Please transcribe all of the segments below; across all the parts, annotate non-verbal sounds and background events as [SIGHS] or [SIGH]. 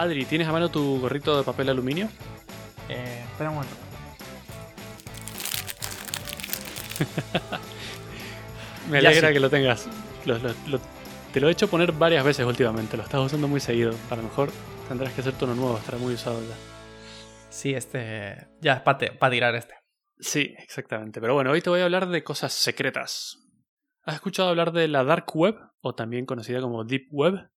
Adri, ¿tienes a mano tu gorrito de papel aluminio? Eh, espera un momento. [LAUGHS] Me alegra sí. que lo tengas. Lo- lo- lo- te lo he hecho poner varias veces últimamente, lo estás usando muy seguido. A lo mejor tendrás que hacer uno nuevo, estará muy usado ya. Sí, este. Ya es para tirar este. Sí, exactamente. Pero bueno, hoy te voy a hablar de cosas secretas. ¿Has escuchado hablar de la Dark Web, o también conocida como Deep Web?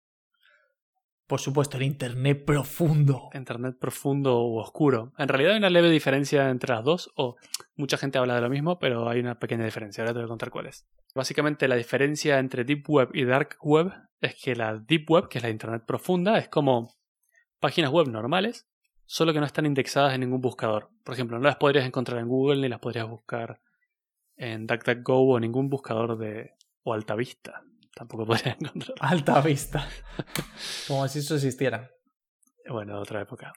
Por supuesto, el internet profundo. Internet profundo o oscuro. En realidad hay una leve diferencia entre las dos, o mucha gente habla de lo mismo, pero hay una pequeña diferencia. Ahora te voy a contar cuál es. Básicamente la diferencia entre Deep Web y Dark Web es que la Deep Web, que es la Internet profunda, es como páginas web normales, solo que no están indexadas en ningún buscador. Por ejemplo, no las podrías encontrar en Google ni las podrías buscar en DuckDuckGo o ningún buscador de o Altavista. Tampoco [LAUGHS] podrías encontrar. Alta vista. Como si eso existiera. Bueno, de otra época.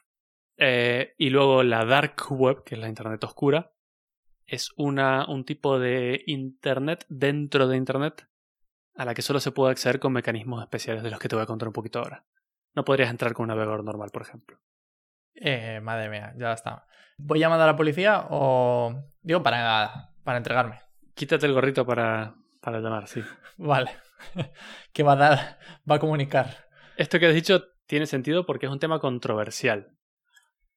Eh, y luego la Dark Web, que es la Internet oscura, es una, un tipo de Internet dentro de Internet a la que solo se puede acceder con mecanismos especiales de los que te voy a contar un poquito ahora. No podrías entrar con un navegador normal, por ejemplo. Eh, madre mía, ya está. ¿Voy a mandar a la policía o.? Digo, para, para entregarme. Quítate el gorrito para, para llamar, sí. [LAUGHS] Vale. [LAUGHS] ¿Qué va a dar? Va a comunicar. Esto que has dicho tiene sentido porque es un tema controversial.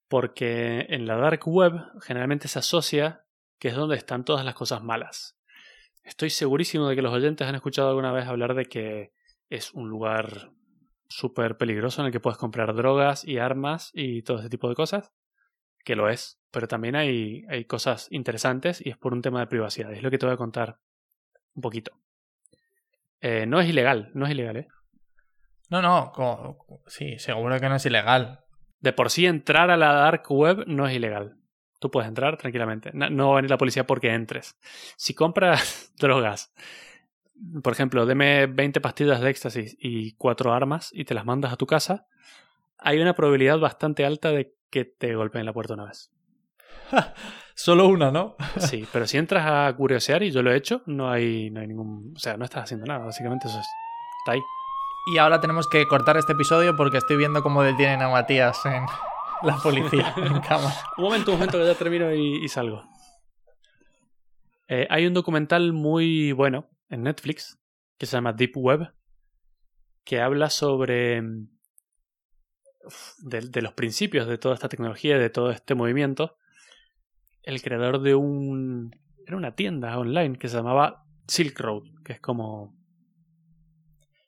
Porque en la dark web generalmente se asocia que es donde están todas las cosas malas. Estoy segurísimo de que los oyentes han escuchado alguna vez hablar de que es un lugar súper peligroso en el que puedes comprar drogas y armas y todo ese tipo de cosas. Que lo es. Pero también hay, hay cosas interesantes y es por un tema de privacidad. Es lo que te voy a contar un poquito. Eh, no es ilegal, no es ilegal, ¿eh? No, no. co- sí, seguro que no es ilegal. De por sí entrar a la dark web no es ilegal. Tú puedes entrar tranquilamente. No, no va a venir la policía porque entres. Si compras [LAUGHS] drogas, por ejemplo, deme 20 pastillas de éxtasis y cuatro armas y te las mandas a tu casa, hay una probabilidad bastante alta de que te golpeen la puerta una vez. [LAUGHS] Solo una, ¿no? Sí, [LAUGHS] pero si entras a curiosear, y yo lo he hecho, no hay, no hay ningún... O sea, no estás haciendo nada, básicamente eso es... Está ahí. Y ahora tenemos que cortar este episodio porque estoy viendo cómo detienen a Matías en [LAUGHS] la policía [LAUGHS] en cámara. Un momento, un momento que ya termino y, y salgo. Eh, hay un documental muy bueno en Netflix que se llama Deep Web que habla sobre mm, de, de los principios de toda esta tecnología de todo este movimiento. El creador de un era una tienda online que se llamaba Silk Road, que es como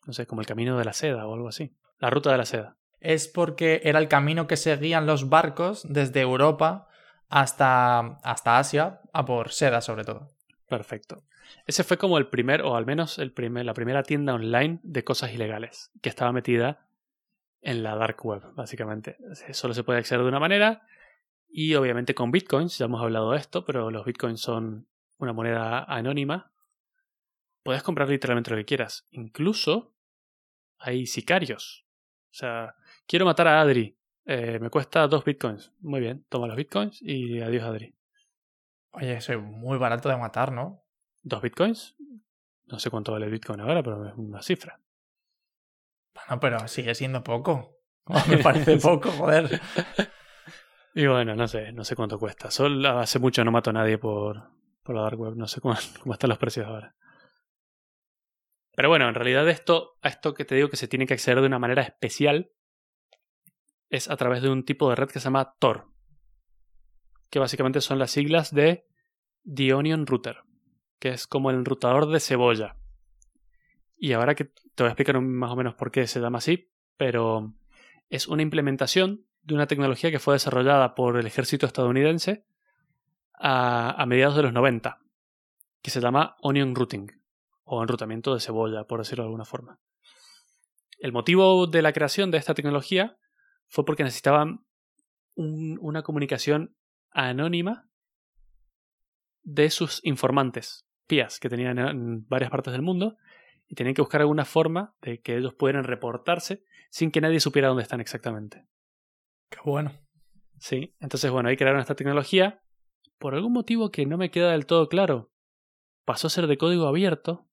no sé, como el camino de la seda o algo así. La ruta de la seda. Es porque era el camino que seguían los barcos desde Europa hasta, hasta Asia, a por seda sobre todo. Perfecto. Ese fue como el primer, o al menos el primer, la primera tienda online de cosas ilegales, que estaba metida en la dark web, básicamente. Solo se puede acceder de una manera, y obviamente con bitcoins, ya hemos hablado de esto, pero los bitcoins son una moneda anónima. Puedes comprar literalmente lo que quieras. Incluso hay sicarios. O sea, quiero matar a Adri. Eh, me cuesta dos bitcoins. Muy bien, toma los bitcoins y adiós Adri. Oye, eso es muy barato de matar, ¿no? ¿Dos bitcoins? No sé cuánto vale el bitcoin ahora, pero es una cifra. Bueno, pero sigue siendo poco. [LAUGHS] [LAUGHS] Me parece poco, joder. [LAUGHS] Y bueno, no sé, no sé cuánto cuesta. Solo hace mucho no mato a nadie por, por la dark web. No sé cómo, [LAUGHS] cómo están los precios ahora. Pero bueno, en realidad esto, a esto que te digo que se tiene que acceder de una manera especial es a través de un tipo de red que se llama Tor. Que básicamente son las siglas de The Onion Router. Que es como el enrutador de cebolla. Y ahora que te voy a explicar más o menos por qué se llama así, pero es una implementación de una tecnología que fue desarrollada por el ejército estadounidense a, mediados de los 90, que se llama Onion Routing, o enrutamiento de cebolla, por decirlo de alguna forma. El motivo de la creación de esta tecnología fue porque necesitaban un- una comunicación anónima de sus informantes, pías, que tenían en varias partes del mundo, y tenían que buscar alguna forma de que ellos pudieran reportarse sin que nadie supiera dónde están exactamente. Qué bueno. Sí, entonces bueno, ahí crearon esta tecnología. Por algún motivo que no me queda del todo claro, pasó a ser de código abierto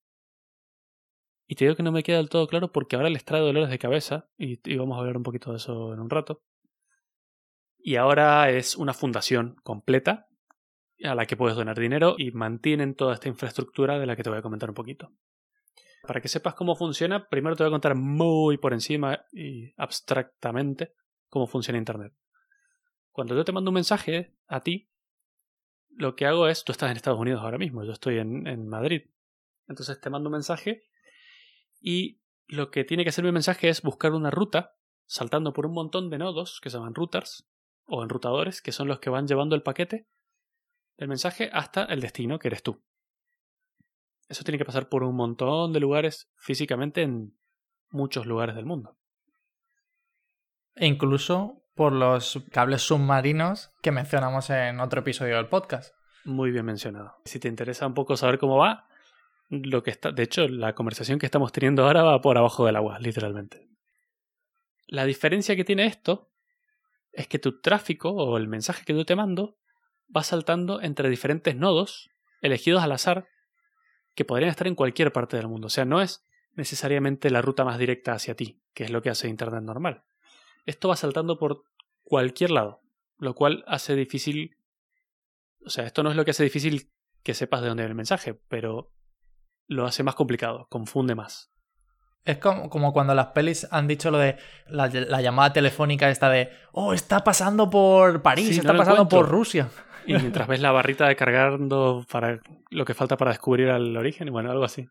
Y te digo que no me queda del todo claro porque ahora les trae dolores de cabeza y, y vamos a hablar un poquito de eso en un rato. Y ahora es una fundación completa a la que puedes donar dinero y mantienen toda esta infraestructura de la que te voy a comentar un poquito. Para que sepas cómo funciona, primero te voy a contar muy por encima y abstractamente cómo funciona Internet. Cuando yo te mando un mensaje a ti, lo que hago es, tú estás en Estados Unidos ahora mismo, yo estoy en, Madrid. Entonces te mando un mensaje y lo que tiene que hacer mi mensaje es buscar una ruta saltando por un montón de nodos que se llaman routers o enrutadores, que son los que van llevando el paquete del mensaje hasta el destino, que eres tú. Eso tiene que pasar por un montón de lugares físicamente en muchos lugares del mundo. E incluso por los cables submarinos que mencionamos en otro episodio del podcast. Muy bien mencionado. Si te interesa un poco saber cómo va, lo que está, de hecho, la conversación que estamos teniendo ahora va por abajo del agua, literalmente. La diferencia que tiene esto es que tu tráfico o el mensaje que yo te mando va saltando entre diferentes nodos elegidos al azar que podrían estar en cualquier parte del mundo. O sea, no es necesariamente la ruta más directa hacia ti, que es lo que hace Internet normal. Esto va saltando por cualquier lado, lo cual hace difícil... O sea, esto no es lo que hace difícil que sepas de dónde viene el mensaje, pero lo hace más complicado, confunde más. Es como, como, cuando las pelis han dicho lo de la, la, llamada telefónica esta de, oh, está pasando por París, Sí, está no pasando encuentro. por Rusia. Y mientras ves la barrita de cargando para lo que falta para descubrir el origen, y bueno, algo así.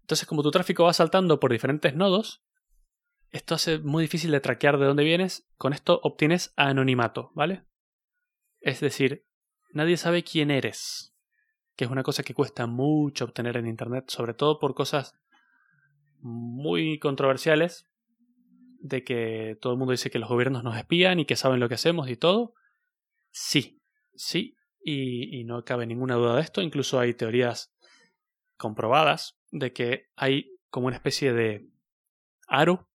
Entonces, como tu tráfico va saltando por diferentes nodos, esto hace muy difícil de traquear de dónde vienes. Con esto obtienes anonimato, ¿vale? Es decir, nadie sabe quién eres, que es una cosa que cuesta mucho obtener en Internet, sobre todo por cosas muy controversiales, de que todo el mundo dice que los gobiernos nos espían y que saben lo que hacemos y todo. Sí, sí, y, y, no cabe ninguna duda de esto. Incluso hay teorías comprobadas de que hay como una especie de aro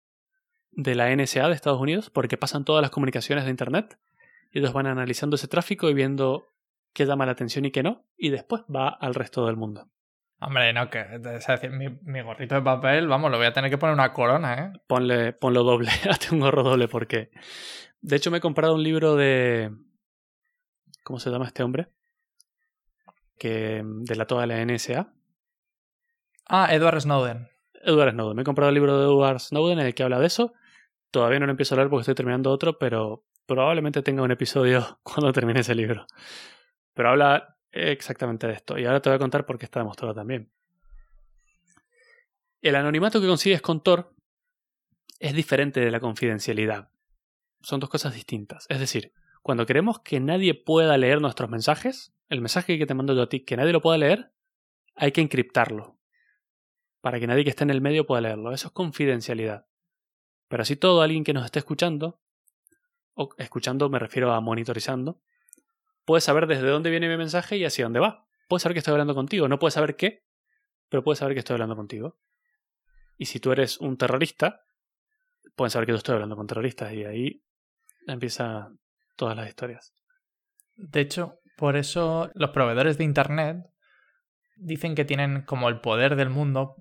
de la NSA de Estados Unidos, porque pasan todas las comunicaciones de Internet, y ellos van analizando ese tráfico y viendo qué llama la atención y qué no, y después va al resto del mundo. Hombre, no, que es decir, mi, mi, gorrito de papel, vamos, lo voy a tener que poner una corona, ¿eh? Ponle, ponlo doble, [LAUGHS] hazte un gorro doble, porque. De hecho, me he comprado un libro de. ¿Cómo se llama este hombre? Que delató a la NSA. Ah, Edward Snowden. Edward Snowden. Me he comprado el libro de Edward Snowden en el que habla de eso. Todavía no lo empiezo a leer porque estoy terminando otro, pero probablemente tenga un episodio [LAUGHS] cuando termine ese libro. Pero habla exactamente de esto. Y ahora te voy a contar por qué está demostrado también. El anonimato que consigues con Tor es diferente de la confidencialidad. Son dos cosas distintas. Es decir, cuando queremos que nadie pueda leer nuestros mensajes, el mensaje que te mando yo a ti, que nadie lo pueda leer, hay que encriptarlo. Para que nadie que esté en el medio pueda leerlo. Eso es confidencialidad. Pero así todo, alguien que nos esté escuchando, o escuchando me refiero a monitorizando, puede saber desde dónde viene mi mensaje y hacia dónde va. Puede saber que estoy hablando contigo. No puede saber qué, pero puede saber que estoy hablando contigo. Y si tú eres un terrorista, pueden saber que yo estoy hablando con terroristas y ahí empiezan todas las historias. De hecho, por eso los proveedores de Internet dicen que tienen como el poder del mundo,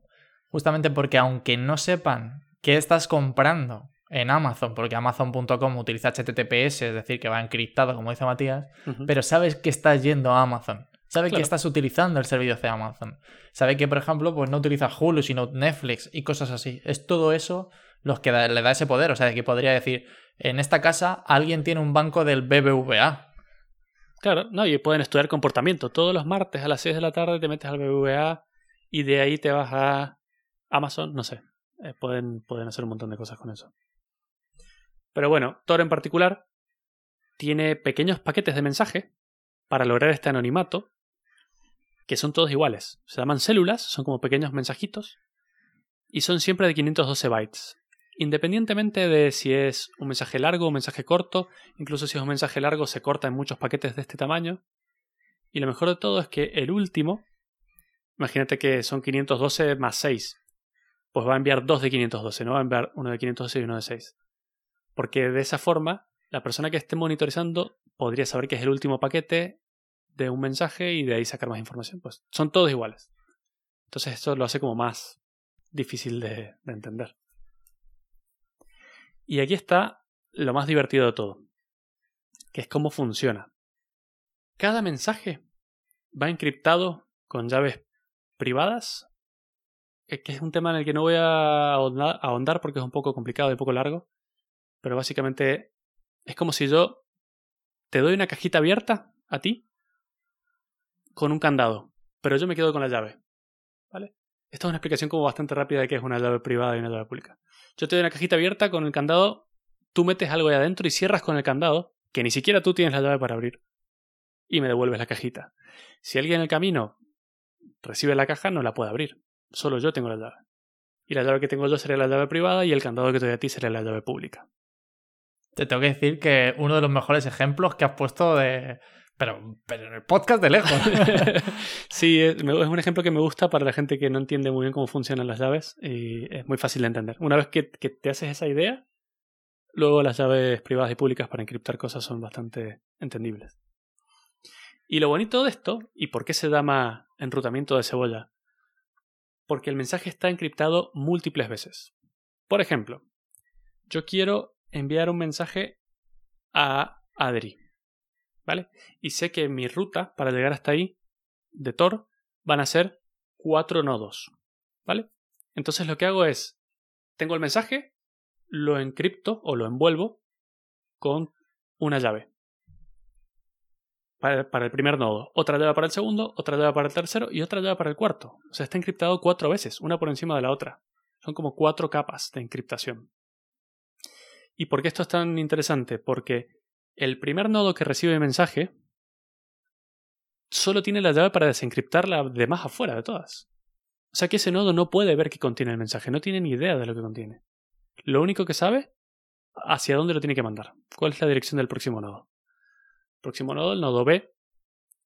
justamente porque aunque no sepan qué estás comprando en Amazon, porque Amazon.com utiliza HTTPS, es decir, que va encriptado, como dice Matías, uh -huh. pero sabes que estás yendo a Amazon. Sabe claro. que estás utilizando el servicio de Amazon. Sabe que, por ejemplo, pues no utiliza Hulu, sino Netflix y cosas así. Es todo eso lo que da, le da ese poder. O sea, que podría decir, en esta casa alguien tiene un banco del BBVA. Claro, no, y pueden estudiar comportamiento. Todos los martes a las 6 de la tarde te metes al BBVA y de ahí te vas a Amazon, no sé. Eh, pueden, pueden hacer un montón de cosas con eso. Pero bueno, Tor en particular tiene pequeños paquetes de mensaje para lograr este anonimato que son todos iguales. Se llaman células, son como pequeños mensajitos y son siempre de 512 bytes. Independientemente de si es un mensaje largo o un mensaje corto, incluso si es un mensaje largo se corta en muchos paquetes de este tamaño. Y lo mejor de todo es que el último, imagínate que son 512 más 6, pues va a enviar dos de 512, no va a enviar uno de 512 y uno de 6. Porque de esa forma, la persona que esté monitorizando podría saber que es el último paquete de un mensaje y de ahí sacar más información. Pues son todos iguales. Entonces esto lo hace como más difícil de, de entender. Y aquí está lo más divertido de todo, que es cómo funciona. Cada mensaje va encriptado con llaves privadas, que es un tema en el que no voy a ahondar porque es un poco complicado y un poco largo, pero básicamente es como si yo te doy una cajita abierta a ti con un candado, pero yo me quedo con la llave. ¿Vale? Esta es una explicación como bastante rápida de qué es una llave privada y una llave pública. Yo te doy una cajita abierta con el candado, tú metes algo ahí adentro y cierras con el candado, que ni siquiera tú tienes la llave para abrir, y me devuelves la cajita. Si alguien en el camino recibe la caja, no la puede abrir. Solo yo tengo la llave. Y la llave que tengo yo sería la llave privada y el candado que te doy a ti sería la llave pública. Te tengo que decir que uno de los mejores ejemplos que has puesto de, pero, pero en el podcast de lejos. [LAUGHS] sí, es, un ejemplo que me gusta para la gente que no entiende muy bien cómo funcionan las llaves y es muy fácil de entender. Una vez que, que te haces esa idea, luego las llaves privadas y públicas para encriptar cosas son bastante entendibles. Y lo bonito de esto, y por qué se llama enrutamiento de cebolla, porque el mensaje está encriptado múltiples veces. Por ejemplo, yo quiero enviar un mensaje a Adri ¿vale? Y sé que mi ruta para llegar hasta ahí de Tor van a ser cuatro nodos, ¿vale? Entonces lo que hago es, tengo el mensaje, lo encripto o lo envuelvo con una llave. Para, el primer nodo, otra llave para el segundo, otra llave para el tercero y otra llave para el cuarto. O sea, está encriptado cuatro veces, una por encima de la otra. Son como cuatro capas de encriptación. ¿Y por qué esto es tan interesante? Porque el primer nodo que recibe el mensaje solo tiene la llave para desencriptar la demás afuera de todas. O sea que ese nodo no puede ver qué contiene el mensaje, no tiene ni idea de lo que contiene. Lo único que sabe, hacia dónde lo tiene que mandar, cuál es la dirección del próximo nodo. Próximo nodo, el nodo B,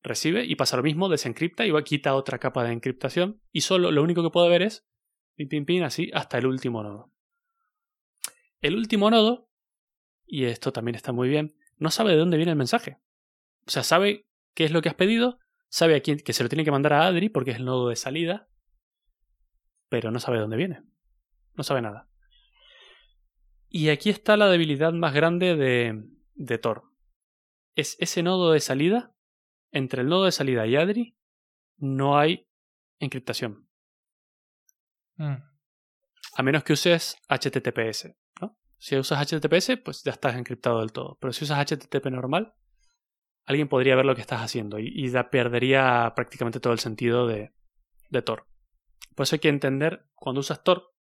recibe y pasa lo mismo, desencripta y va a quitar otra capa de encriptación y solo lo único que puede ver es pin pin pin así hasta el último nodo. El último nodo, y esto también está muy bien, no sabe de dónde viene el mensaje. O sea, sabe qué es lo que has pedido, sabe a quién, que se lo tiene que mandar a Adri porque es el nodo de salida, pero no sabe de dónde viene. No sabe nada. Y aquí está la debilidad más grande de, de Tor. Es ese nodo de salida, entre el nodo de salida y Adri, no hay encriptación. Mm. A menos que uses HTTPS. Si usas HTTPS, pues ya estás encriptado del todo. Pero si usas HTTP normal, alguien podría ver lo que estás haciendo y, ya perdería prácticamente todo el sentido de, de Tor. Por eso hay que entender, cuando usas Tor,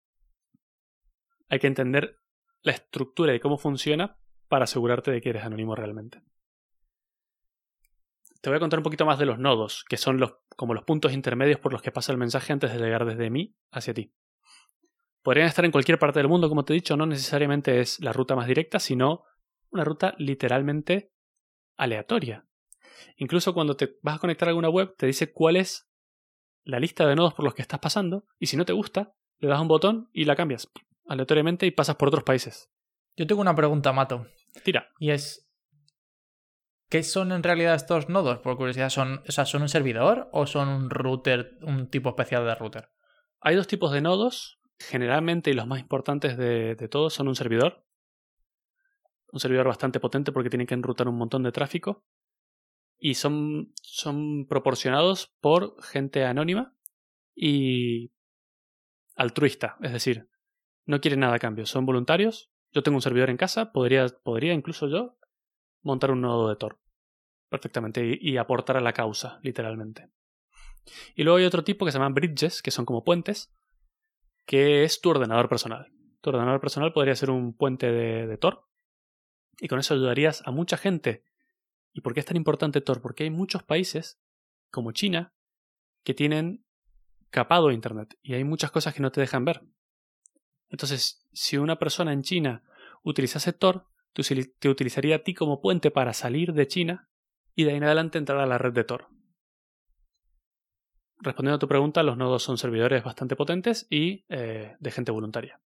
hay que entender la estructura y cómo funciona para asegurarte de que eres anónimo realmente. Te voy a contar un poquito más de los nodos, que son los, como los puntos intermedios por los que pasa el mensaje antes de llegar desde mí hacia ti. Podrían estar en cualquier parte del mundo, como te he dicho, no necesariamente es la ruta más directa, sino una ruta literalmente aleatoria. Incluso cuando te vas a conectar a alguna web, te dice cuál es la lista de nodos por los que estás pasando, y si no te gusta, le das un botón y la cambias aleatoriamente y pasas por otros países. Yo tengo una pregunta, Mato. Tira. Y es. ¿Qué son en realidad estos nodos? Por curiosidad, ¿son, o sea, ¿son un servidor o son un router, un tipo especial de router? Hay dos tipos de nodos generalmente y los más importantes de, todos son un servidor. Un servidor bastante potente porque tiene que enrutar un montón de tráfico. Y son, son proporcionados por gente anónima y altruista. Es decir, no quieren nada a cambio. Son voluntarios. Yo tengo un servidor en casa. Podría, podría incluso yo montar un nodo de Tor. Perfectamente. y aportar a la causa, literalmente. Y luego hay otro tipo que se llaman bridges, que son como puentes, que es tu ordenador personal. Tu ordenador personal podría ser un puente de, Tor y con eso ayudarías a mucha gente. ¿Y por qué es tan importante Tor? Porque hay muchos países, como China, que tienen capado Internet y hay muchas cosas que no te dejan ver. Entonces, si una persona en China utilizase Tor, te utilizaría a ti como puente para salir de China y de ahí en adelante entrar a la red de Tor respondiendo a tu pregunta, los nodos son servidores bastante potentes y eh, de gente voluntaria.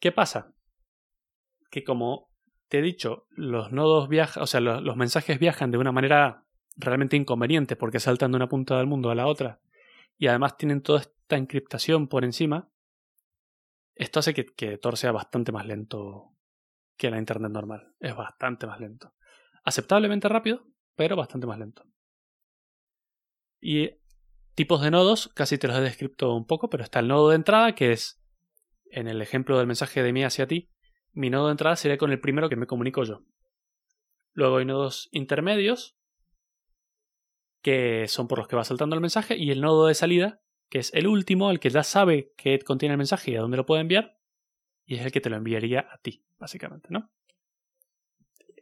¿Qué pasa? Que como te he dicho, los nodos viajan, o sea, los, mensajes viajan de una manera realmente inconveniente porque saltan de una punta del mundo a la otra y además tienen toda esta encriptación por encima, esto hace que, que Tor sea bastante más lento que la Internet normal. Es bastante más lento. Aceptablemente rápido, pero bastante más lento. Y tipos de nodos, casi te los he descrito un poco, pero está el nodo de entrada, que es, en el ejemplo del mensaje de mí hacia ti, mi nodo de entrada sería con el primero que me comunico yo. Luego hay nodos intermedios, que son por los que va saltando el mensaje, y el nodo de salida, que es el último, el que ya sabe que contiene el mensaje y a dónde lo puede enviar, y es el que te lo enviaría a ti, básicamente, ¿no?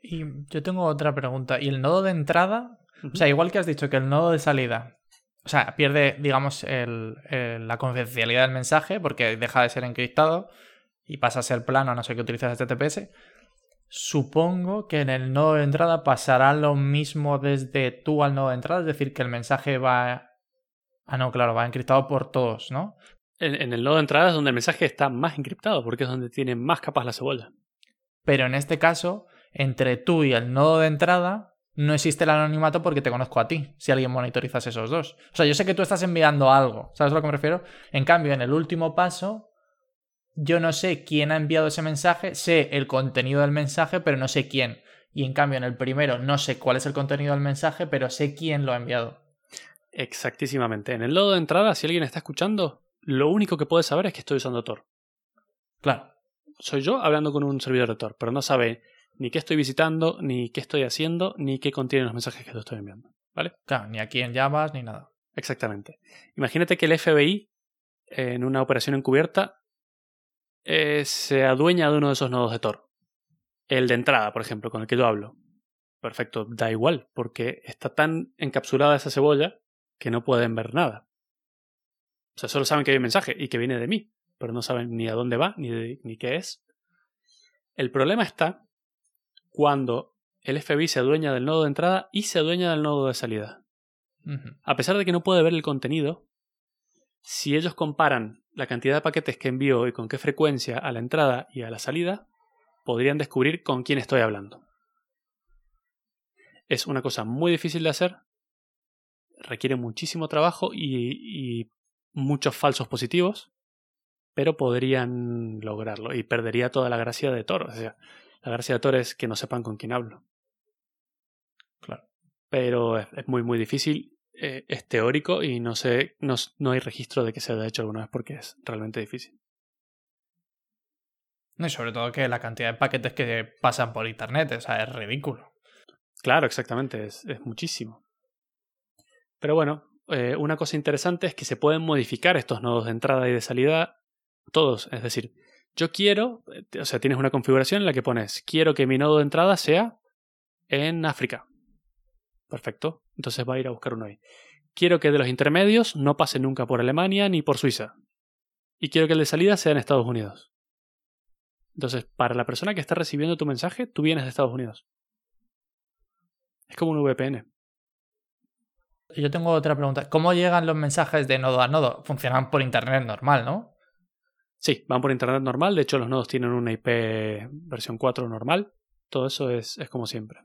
Y yo tengo otra pregunta. ¿Y el nodo de entrada? O sea, igual que has dicho que el nodo de salida, o sea, pierde, digamos, la confidencialidad del mensaje porque deja de ser encriptado y pasa a ser plano a no ser que utilices HTTPS. Supongo que en el nodo de entrada pasará lo mismo desde tú al nodo de entrada, es decir, que el mensaje va... Ah, no, claro, va encriptado por todos, ¿no? En, en el nodo de entrada es donde el mensaje está más encriptado porque es donde tiene más capas la cebolla. Pero en este caso, entre tú y el nodo de entrada no existe el anonimato porque te conozco a ti, si alguien monitorizas esos dos. O sea, yo sé que tú estás enviando algo, ¿sabes a lo que me refiero? En cambio, en el último paso, yo no sé quién ha enviado ese mensaje, sé el contenido del mensaje, pero no sé quién. Y en cambio, en el primero, no sé cuál es el contenido del mensaje, pero sé quién lo ha enviado. Exactísimamente. En el nodo de entrada, si alguien está escuchando, lo único que puede saber es que estoy usando Tor. Claro. Soy yo hablando con un servidor de Tor, pero no sabe ni qué estoy visitando, ni qué estoy haciendo, ni qué contienen los mensajes que te estoy enviando. ¿Vale? Claro, ni a quién llamas, ni nada. Exactamente. Imagínate que el FBI, en una operación encubierta, eh, se adueña de uno de esos nodos de Tor. El de entrada, por ejemplo, con el que yo hablo. Perfecto, da igual, porque está tan encapsulada esa cebolla que no pueden ver nada. O sea, solo saben que hay un mensaje y que viene de mí, pero no saben ni a dónde va, ni, ni qué es. El problema está cuando el FBI se adueña del nodo de entrada y se adueña del nodo de salida. A pesar de que no puede ver el contenido, si ellos comparan la cantidad de paquetes que envío y con qué frecuencia a la entrada y a la salida, podrían descubrir con quién estoy hablando. Es una cosa muy difícil de hacer, requiere muchísimo trabajo y, y muchos falsos positivos, pero podrían lograrlo y perdería toda la gracia de Tor. O sea, la gracia de Tor es que no sepan con quién hablo. Claro. Pero es, muy, muy difícil. Eh, es teórico y no sé, no, no hay registro de que se haya hecho alguna vez porque es realmente difícil. y sobre todo que la cantidad de paquetes que pasan por internet, o sea, es ridículo. Claro, exactamente, es, es muchísimo. Pero bueno, eh, una cosa interesante es que se pueden modificar estos nodos de entrada y de salida todos. Es decir, yo quiero, eh, o sea, tienes una configuración en la que pones, quiero que mi nodo de entrada sea en África. Perfecto. Entonces va a ir a buscar uno ahí. Quiero que de los intermedios no pase nunca por Alemania ni por Suiza. Y quiero que el de salida sea en Estados Unidos. Entonces, para la persona que está recibiendo tu mensaje, tú vienes de Estados Unidos. Es como un VPN. Yo tengo otra pregunta. ¿Cómo llegan los mensajes de nodo a nodo? Funcionan por internet normal, ¿no? Sí, van por internet normal. De hecho, los nodos tienen una IP versión 4 normal. Todo eso es, es como siempre.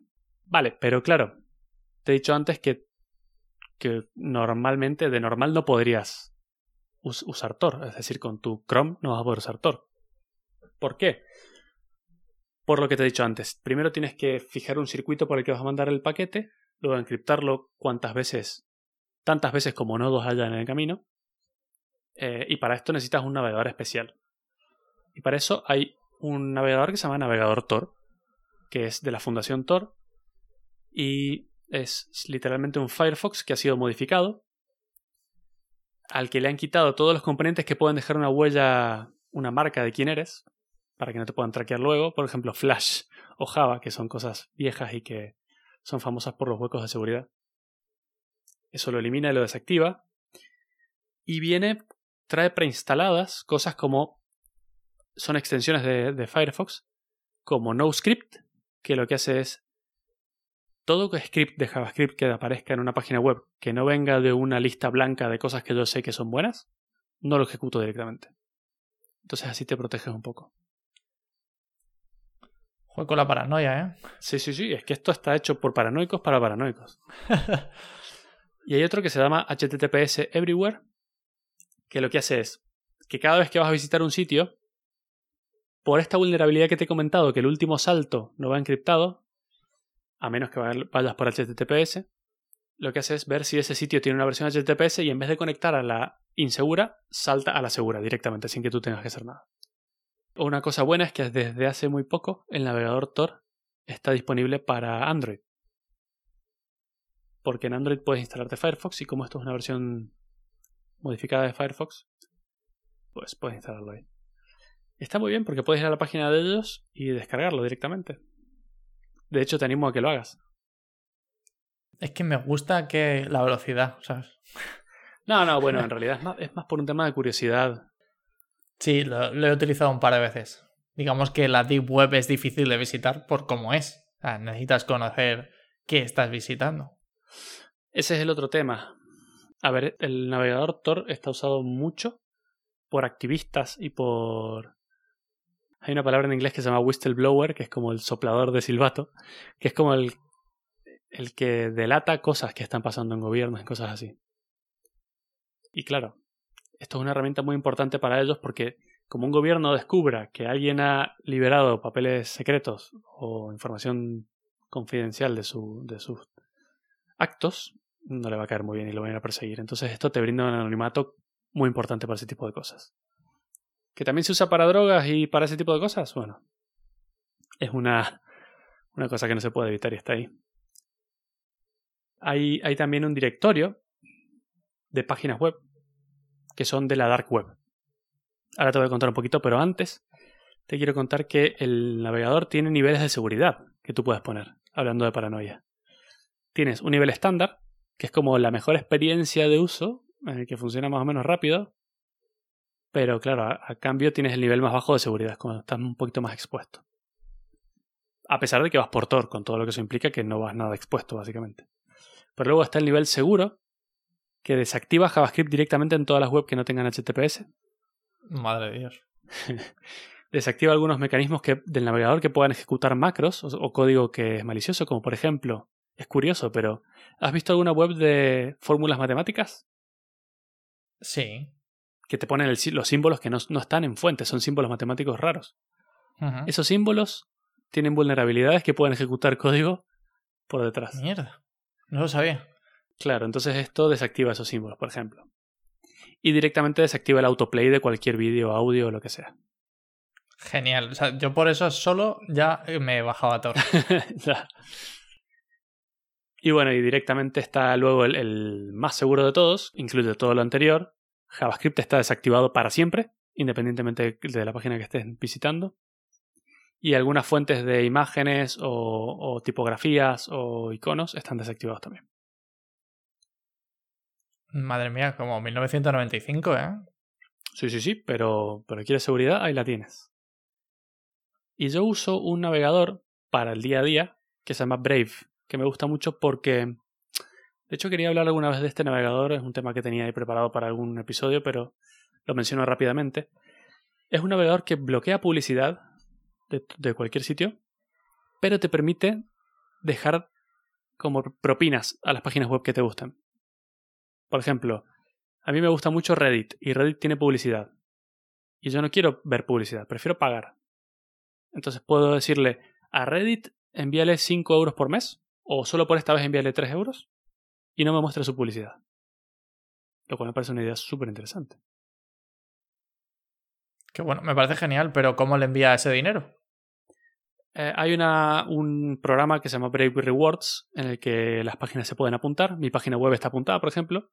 Vale, pero claro, te he dicho antes que, que normalmente, de normal, no podrías usar Tor. Es decir, con tu Chrome no vas a poder usar Tor. ¿Por qué? Por lo que te he dicho antes. Primero tienes que fijar un circuito por el que vas a mandar el paquete, luego encriptarlo cuantas veces, tantas veces como nodos haya en el camino, eh, y para esto necesitas un navegador especial. Y para eso hay un navegador que se llama Navegador Tor, que es de la Fundación Tor, y es literalmente un Firefox que ha sido modificado, al que le han quitado todos los componentes que pueden dejar una huella, una marca de quién eres, para que no te puedan traquear luego, por ejemplo Flash o Java, que son cosas viejas y que son famosas por los huecos de seguridad. Eso lo elimina y lo desactiva. Y viene trae preinstaladas cosas como son extensiones de, Firefox, como NoScript, que lo que hace es todo script de JavaScript que aparezca en una página web que no venga de una lista blanca de cosas que yo sé que son buenas, no lo ejecuto directamente. Entonces así te proteges un poco. Juego con la paranoia, ¿eh? Sí, sí, sí. Es que esto está hecho por paranoicos para paranoicos. [LAUGHS] y hay otro que se llama HTTPS Everywhere, que lo que hace es que cada vez que vas a visitar un sitio, por esta vulnerabilidad que te he comentado, que el último salto no va encriptado, a menos que vayas por HTTPS, lo que hace es ver si ese sitio tiene una versión HTTPS y en vez de conectar a la insegura, salta a la segura directamente, sin que tú tengas que hacer nada. Una cosa buena es que desde hace muy poco el navegador Tor está disponible para Android. Porque en Android puedes instalarte Firefox y como esto es una versión modificada de Firefox, pues puedes instalarlo ahí. Está muy bien porque puedes ir a la página de ellos y descargarlo directamente. De hecho, te animo a que lo hagas. Es que me gusta que la velocidad, ¿sabes? [LAUGHS] No, no, bueno, en realidad es más, por un tema de curiosidad. Sí, lo, he utilizado un par de veces. Digamos que la Deep Web es difícil de visitar por cómo es. necesitas conocer qué estás visitando. Ese es el otro tema. A ver, el navegador Tor está usado mucho por activistas y por... Hay una palabra en inglés que se llama whistleblower, que es como el soplador de silbato, que es como el, el que delata cosas que están pasando en gobiernos y cosas así. Y claro, esto es una herramienta muy importante para ellos porque como un gobierno descubra que alguien ha liberado papeles secretos o información confidencial de, su, de sus actos, no le va a caer muy bien y lo van a ir a perseguir. Entonces esto te brinda un anonimato muy importante para ese tipo de cosas. Que también se usa para drogas y para ese tipo de cosas, bueno, es una, una cosa que no se puede evitar y está ahí. Hay, hay también un directorio de páginas web que son de la dark web. Ahora te voy a contar un poquito, pero antes te quiero contar que el navegador tiene niveles de seguridad que tú puedes poner, hablando de paranoia. Tienes un nivel estándar, que es como la mejor experiencia de uso, en el que funciona más o menos rápido, pero claro, a, cambio tienes el nivel más bajo de seguridad, cuando estás un poquito más expuesto. A pesar de que vas por Tor, con todo lo que eso implica, que no vas nada expuesto, básicamente. Pero luego está el nivel seguro, que desactiva JavaScript directamente en todas las webs que no tengan HTTPS. Madre de Dios. [LAUGHS] desactiva algunos mecanismos que, del navegador que puedan ejecutar macros o, código que es malicioso, como por ejemplo, es curioso, pero ¿has visto alguna web de fórmulas matemáticas? Sí. Que te ponen los símbolos que no, están en fuentes, son símbolos matemáticos raros. Esos símbolos tienen vulnerabilidades que pueden ejecutar código por detrás. Mierda. No lo sabía. Claro, entonces esto desactiva esos símbolos, por ejemplo. Y directamente desactiva el autoplay de cualquier vídeo, audio o lo que sea. Genial. O sea, yo por eso solo ya me he bajado a todo. [LAUGHS] y bueno, y directamente está luego el, el, más seguro de todos, incluye todo lo anterior. JavaScript está desactivado para siempre, independientemente de la página que estés visitando. Y algunas fuentes de imágenes o, o tipografías o iconos están desactivados también. Madre mía, como 1995, ¿eh? Sí, sí, sí, pero, pero quieres seguridad, ahí la tienes. Y yo uso un navegador para el día a día que se llama Brave, que me gusta mucho porque... De hecho, quería hablar alguna vez de este navegador, es un tema que tenía ahí preparado para algún episodio, pero lo menciono rápidamente. Es un navegador que bloquea publicidad de, de cualquier sitio, pero te permite dejar como propinas a las páginas web que te gustan. Por ejemplo, a mí me gusta mucho Reddit y Reddit tiene publicidad. Y yo no quiero ver publicidad, prefiero pagar. Entonces puedo decirle a Reddit envíale 5 euros por mes o solo por esta vez envíale 3 euros y no me muestre su publicidad. Lo cual me parece una idea súper interesante. Qué bueno, me parece genial, pero ¿cómo le envía ese dinero? Eh, hay una, un programa que se llama Brave Rewards en el que las páginas se pueden apuntar. Mi página web está apuntada, por ejemplo.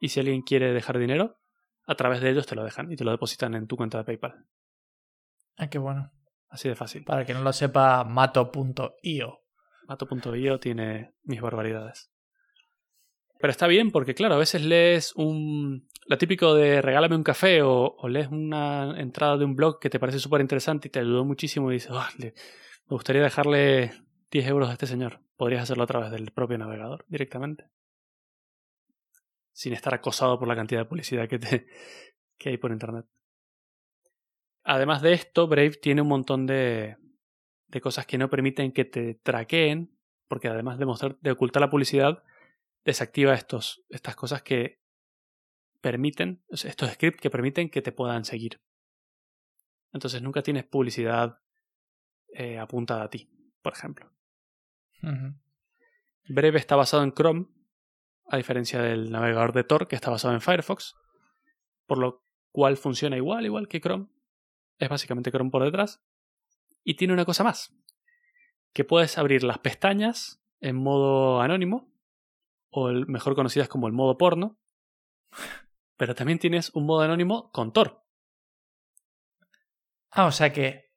Y si alguien quiere dejar dinero, a través de ellos te lo dejan y te lo depositan en tu cuenta de PayPal. Ah, qué bueno. Así de fácil. Para que no lo sepa, mato.io. Mato.io tiene mis barbaridades. Pero está bien porque, claro, a veces lees un... Lo típico de regálame un café o, lees una entrada de un blog que te parece súper interesante y te ayudó muchísimo y dices, oh, me gustaría dejarle 10 euros a este señor. Podrías hacerlo a través del propio navegador directamente. Sin estar acosado por la cantidad de publicidad que, hay por internet. Además de esto, Brave tiene un montón de, de cosas que no permiten que te traqueen, porque además de, mostrar, de ocultar la publicidad, desactiva estas cosas que permiten, estos scripts que permiten que te puedan seguir. Entonces nunca tienes publicidad eh, apuntada a ti, por ejemplo. Breve está basado en Chrome, a diferencia del navegador de Tor que está basado en Firefox, por lo cual funciona igual, igual que Chrome. Es básicamente Chrome por detrás. Y tiene una cosa más, que puedes abrir las pestañas en modo anónimo, o el mejor conocidas como el modo porno, pero también tienes un modo anónimo con Tor. Ah, o sea que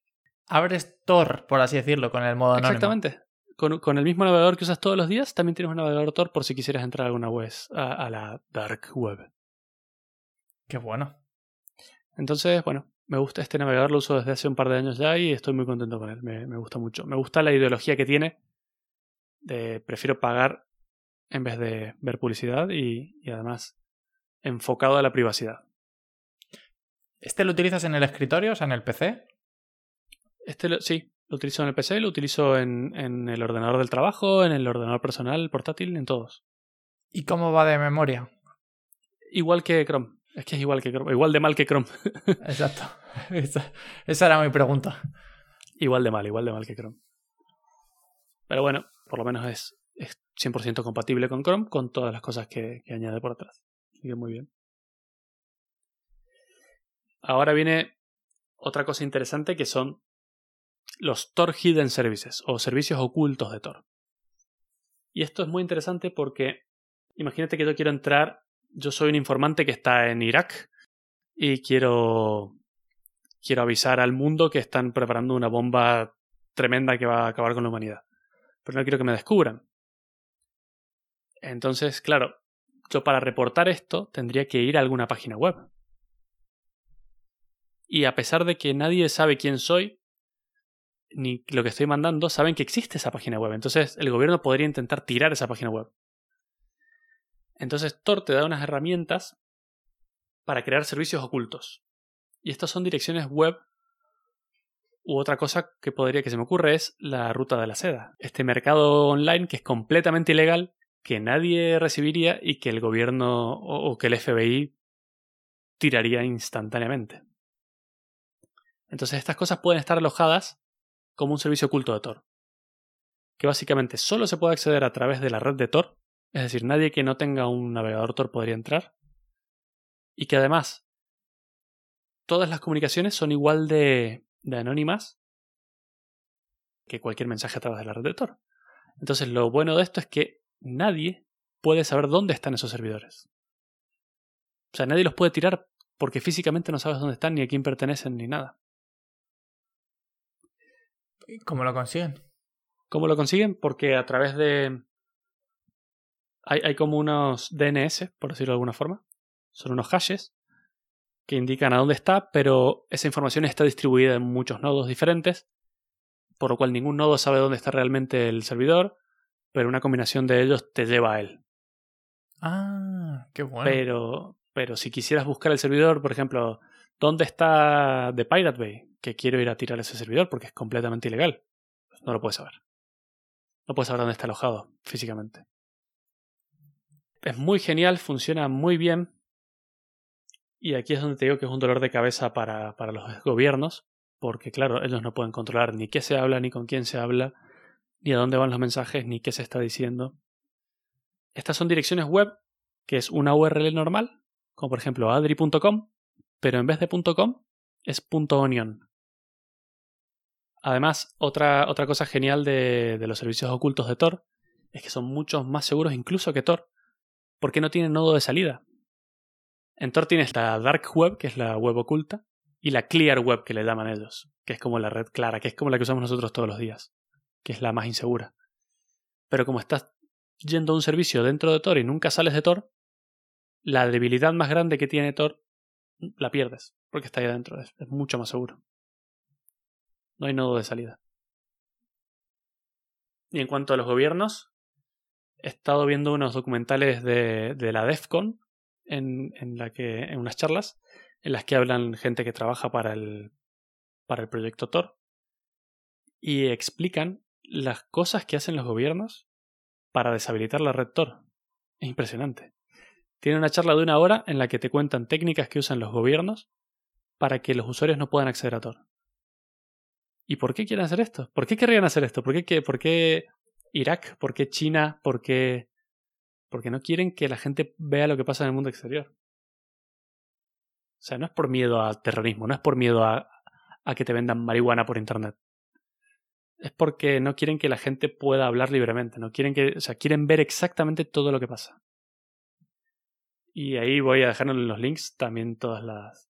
abres Tor, por así decirlo, con el modo anónimo. Exactamente. Con, el mismo navegador que usas todos los días, también tienes un navegador Tor por si quisieras entrar a alguna web, a, la dark web. Qué bueno. Entonces, bueno, me gusta este navegador, lo uso desde hace un par de años ya y estoy muy contento con él. Me, gusta mucho. Me gusta la ideología que tiene. De, prefiero pagar en vez de ver publicidad y, y además enfocado a la privacidad. ¿Este lo utilizas en el escritorio, o sea, en el PC? Este sí, lo utilizo en el PC, lo utilizo en, en el ordenador del trabajo, en el ordenador personal, portátil, en todos. ¿Y cómo va de memoria? Igual que Chrome. Es que es igual que Chrome. Igual de mal que Chrome. [LAUGHS] Exacto. [LAUGHS] Esa, era mi pregunta. Igual de mal, igual de mal que Chrome. Pero bueno, por lo menos es, es 100% compatible con Chrome, con todas las cosas que, que añade por atrás. Así que muy bien. Ahora viene otra cosa interesante que son los Tor Hidden Services o servicios ocultos de Tor. Y esto es muy interesante porque imagínate que yo quiero entrar, yo soy un informante que está en Irak y quiero quiero avisar al mundo que están preparando una bomba tremenda que va a acabar con la humanidad. Pero no quiero que me descubran. Entonces, claro, yo para reportar esto tendría que ir a alguna página web y a pesar de que nadie sabe quién soy, ni lo que estoy mandando, saben que existe esa página web. Entonces el gobierno podría intentar tirar esa página web. Entonces Tor te da unas herramientas para crear servicios ocultos. Y estas son direcciones web u otra cosa que podría que se me ocurre es la ruta de la seda. Este mercado online que es completamente ilegal, que nadie recibiría y que el gobierno o que el FBI tiraría instantáneamente. Entonces estas cosas pueden estar alojadas como un servicio oculto de Tor. Que básicamente solo se puede acceder a través de la red de Tor, es decir, nadie que no tenga un navegador Tor podría entrar. Y que además todas las comunicaciones son igual de, de anónimas que cualquier mensaje a través de la red de Tor. Entonces lo bueno de esto es que nadie puede saber dónde están esos servidores. O sea, nadie los puede tirar porque físicamente no sabes dónde están, ni a quién pertenecen, ni nada. ¿Cómo lo consiguen? ¿Cómo lo consiguen? Porque a través de... Hay, hay como unos DNS, por decirlo de alguna forma. Son unos hashes que indican a dónde está, pero esa información está distribuida en muchos nodos diferentes, por lo cual ningún nodo sabe dónde está realmente el servidor, pero una combinación de ellos te lleva a él. Ah, qué bueno. Pero, pero si quisieras buscar el servidor, por ejemplo, ¿dónde está The Pirate Bay? que quiero ir a tirar ese servidor porque es completamente ilegal. No lo puedes saber. No puedes saber dónde está alojado físicamente. Es muy genial, funciona muy bien. Y aquí es donde te digo que es un dolor de cabeza para, para los gobiernos, porque claro, ellos no pueden controlar ni qué se habla, ni con quién se habla, ni a dónde van los mensajes, ni qué se está diciendo. Estas son direcciones web, que es una URL normal, como por ejemplo adri.com, pero en vez de .com es .onion. Además, otra, otra cosa genial de, de los servicios ocultos de Tor es que son mucho más seguros incluso que Tor, porque no tienen nodo de salida. En Tor tienes la Dark Web, que es la web oculta, y la Clear Web, que le llaman ellos, que es como la red clara, que es como la que usamos nosotros todos los días, que es la más insegura. Pero como estás yendo a un servicio dentro de Tor y nunca sales de Tor, la debilidad más grande que tiene Tor la pierdes, porque está ahí adentro, es mucho más seguro. No hay nodo de salida. Y en cuanto a los gobiernos, he estado viendo unos documentales de, de la DEFCON en, en, la que, en unas charlas en las que hablan gente que trabaja para el, para el proyecto Tor y explican las cosas que hacen los gobiernos para deshabilitar la red Tor. Es impresionante. Tienen una charla de una hora en la que te cuentan técnicas que usan los gobiernos para que los usuarios no puedan acceder a Tor. ¿Y por qué quieren hacer esto? ¿Por qué querrían hacer esto? ¿Por qué, por qué Irak? ¿Por qué China? ¿Por qué...? Porque no quieren que la gente vea lo que pasa en el mundo exterior. O sea, no es por miedo al terrorismo, no es por miedo a, a que te vendan marihuana por internet. Es porque no quieren que la gente pueda hablar libremente, no quieren que, o sea, quieren ver exactamente todo lo que pasa. Y ahí voy a dejar en los links también todas las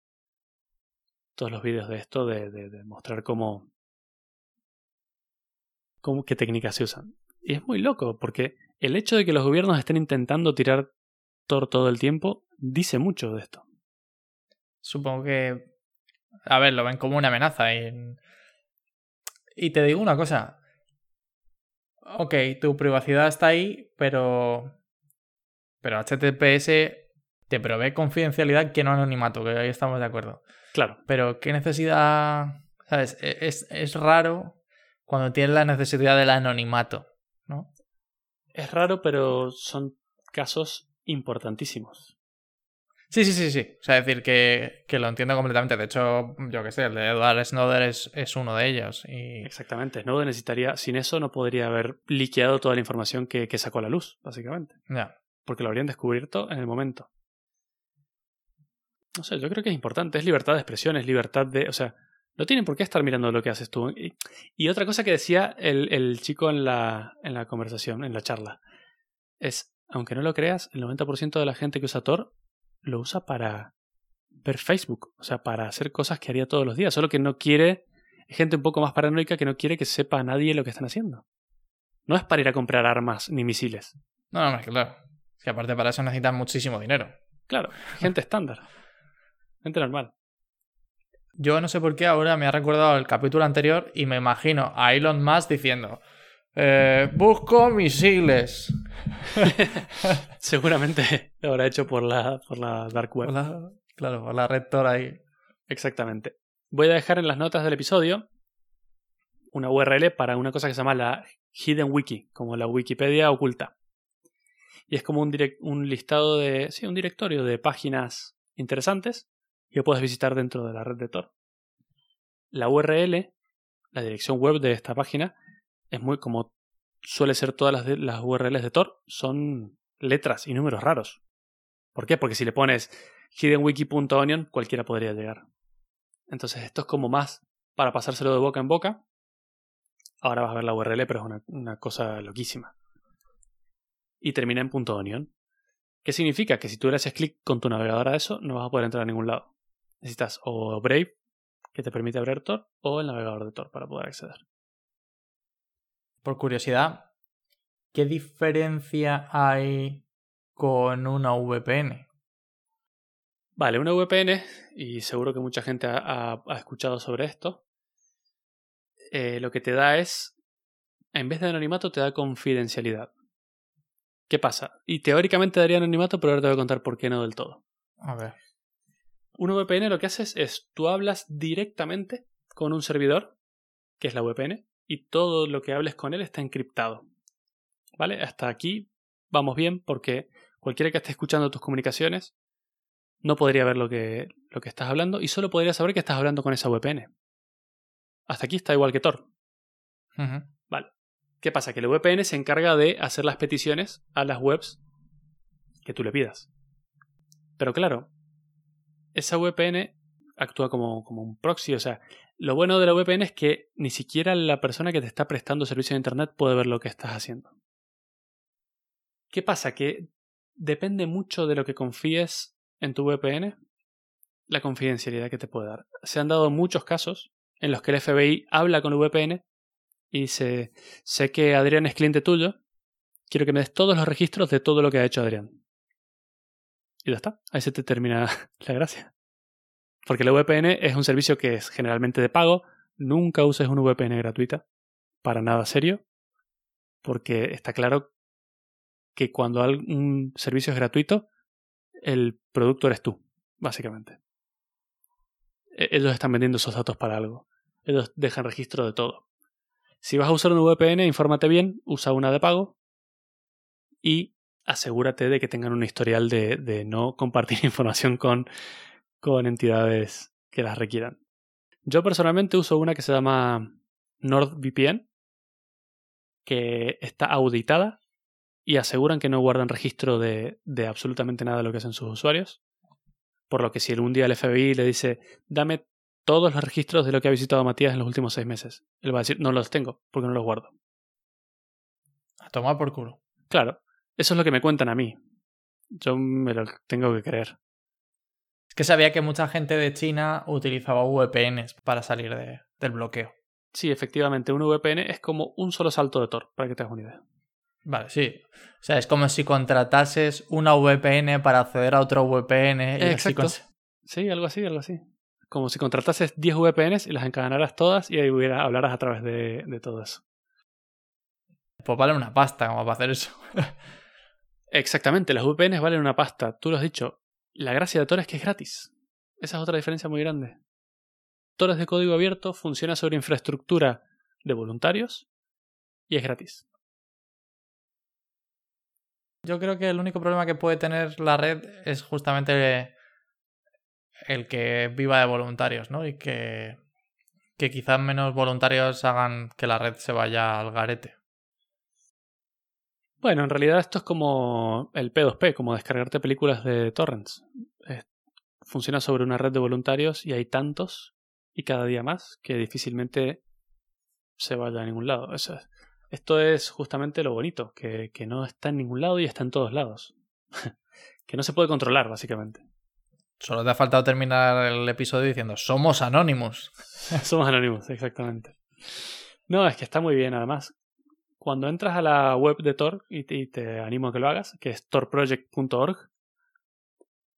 todos los vídeos de esto de, de, mostrar cómo, cómo qué técnicas se usan. Y es muy loco porque el hecho de que los gobiernos estén intentando tirar Tor todo el tiempo dice mucho de esto. Supongo que a ver, lo ven como una amenaza. Y, y te digo una cosa. Ok, tu privacidad está ahí, pero. Pero HTTPS te provee confidencialidad que no anonimato, que ahí estamos de acuerdo. Claro. Pero qué necesidad. ¿Sabes? E, es, es raro cuando tienes la necesidad del anonimato, ¿no? Es raro, pero son casos importantísimos. Sí, sí, sí, sí. O sea, decir que, que lo entiendo completamente. De hecho, yo qué sé, el de Edward Snowden es, es uno de ellos. Y... Exactamente. Snowden necesitaría, sin eso no podría haber liqueado toda la información que, que sacó a la luz, básicamente. Ya. Porque lo habrían descubierto en el momento. No sé, yo creo que es importante. Es libertad de expresión, es libertad de. O sea, no tienen por qué estar mirando lo que haces tú. Y, y otra cosa que decía el, el chico en la, en la conversación, en la charla, es, aunque no lo creas, el 90% de la gente que usa Tor lo usa para ver Facebook, o sea, para hacer cosas que haría todos los días, solo que no quiere, gente un poco más paranoica que no quiere que sepa nadie lo que están haciendo. No es para ir a comprar armas ni misiles. No, no, es claro. Es que aparte para eso necesitan muchísimo dinero. Claro, gente estándar. [LAUGHS] Gente normal. Yo no sé por qué ahora me ha recordado el capítulo anterior y me imagino a Elon Musk diciendo, eh, busco misiles. [LAUGHS] Seguramente lo habrá hecho por la, por la Dark Web. claro, por la Red Tor ahí. Exactamente. Voy a dejar en las notas del episodio una URL para una cosa que se llama la Hidden Wiki, como la Wikipedia oculta. Y es como un, un listado de. Sí, un directorio de páginas interesantes que puedes visitar dentro de la red de Tor. La URL, la dirección web de esta página, es muy como suele ser todas las, las URLs de Tor, son letras y números raros. ¿Por qué? Porque si le pones hiddenwiki.onion, cualquiera podría llegar. Entonces esto es como más para pasárselo de boca en boca. Ahora vas a ver la URL, pero es una, una cosa loquísima. Y termina en .onion. ¿Qué significa? Que si tú le haces clic con tu navegador a eso, no vas a poder entrar a ningún lado. Necesitas o Brave, que te permite abrir Tor, o el navegador de Tor para poder acceder por curiosidad, ¿qué diferencia hay con una VPN? Vale, una VPN, y seguro que mucha gente ha, escuchado sobre esto, eh, lo que te da es, en vez de anonimato, te da confidencialidad. ¿Qué pasa? Y teóricamente daría anonimato, pero ahora te voy a contar por qué no del todo. A ver. Una VPN lo que haces es, tú hablas directamente con un servidor, que es la VPN, y todo lo que hables con él está encriptado. ¿Vale? Hasta aquí vamos bien porque cualquiera que esté escuchando tus comunicaciones no podría ver lo que, lo que estás hablando y solo podría saber que estás hablando con esa VPN. Hasta aquí está igual que Tor. Vale. ¿Qué pasa? Que la VPN se encarga de hacer las peticiones a las webs que tú le pidas. Pero claro, esa VPN actúa como, como un proxy, o sea, lo bueno de la VPN es que ni siquiera la persona que te está prestando servicio de Internet puede ver lo que estás haciendo. ¿Qué pasa? Que depende mucho de lo que confíes en tu VPN, la confidencialidad que te puede dar. Se han dado muchos casos en los que el FBI habla con VPN y dice, sé que Adrián es cliente tuyo, quiero que me des todos los registros de todo lo que ha hecho Adrián. Y ya está, ahí se te termina [LAUGHS] la gracia. Porque la VPN es un servicio que es generalmente de pago. Nunca uses una VPN gratuita. Para nada serio. Porque está claro que cuando un servicio es gratuito, el producto eres tú, básicamente. E-, ellos están vendiendo esos datos para algo. Ellos dejan registro de todo. Si vas a usar una VPN, infórmate bien, usa una de pago y asegúrate de que tengan un historial de, de no compartir [LAUGHS] información con, con entidades que las requieran. Yo personalmente uso una que se llama NordVPN, que está auditada y aseguran que no guardan registro de, de absolutamente nada de lo que hacen sus usuarios. Por lo que si algún día el FBI le dice, dame todos los registros de lo que ha visitado Matías en los últimos seis meses, él va a decir, no los tengo, porque no los guardo. A tomar por culo. Claro, eso es lo que me cuentan a mí. Yo me lo tengo que creer. Es que sabía que mucha gente de China utilizaba VPNs para salir de, del bloqueo. Sí, efectivamente, un VPN es como un solo salto de Tor, para que te hagas una idea. Vale, sí. O sea, es como si contratases una VPN para acceder a otro VPN. Y Exacto. Así Sí, algo así, algo así. Como si contratases 10 VPNs y las encadenaras todas y ahí hubiera, hablaras a través de, de todo eso. Pues vale una pasta como para hacer eso. [LAUGHS] Exactamente, las VPNs valen una pasta. Tú lo has dicho. La gracia de Tor es que es gratis. Esa es otra diferencia muy grande. Tor es de código abierto, funciona sobre infraestructura de voluntarios y es gratis. Yo creo que el único problema que puede tener la red es justamente el que viva de voluntarios, ¿no? Y que, que quizás menos voluntarios hagan que la red se vaya al garete. Bueno, en realidad esto es como el P2P, como descargarte películas de torrents. Eh, funciona sobre una red de voluntarios y hay tantos y cada día más que difícilmente se vaya a ningún lado. Eso es. Esto es justamente lo bonito, que, que no está en ningún lado y está en todos lados. [LAUGHS] que no se puede controlar, básicamente. Solo te ha faltado terminar el episodio diciendo somos anónimos. [LAUGHS] Somos anónimos, exactamente. No, es que está muy bien, además. Cuando entras a la web de Tor, y te, animo a que lo hagas, que es torproject.org,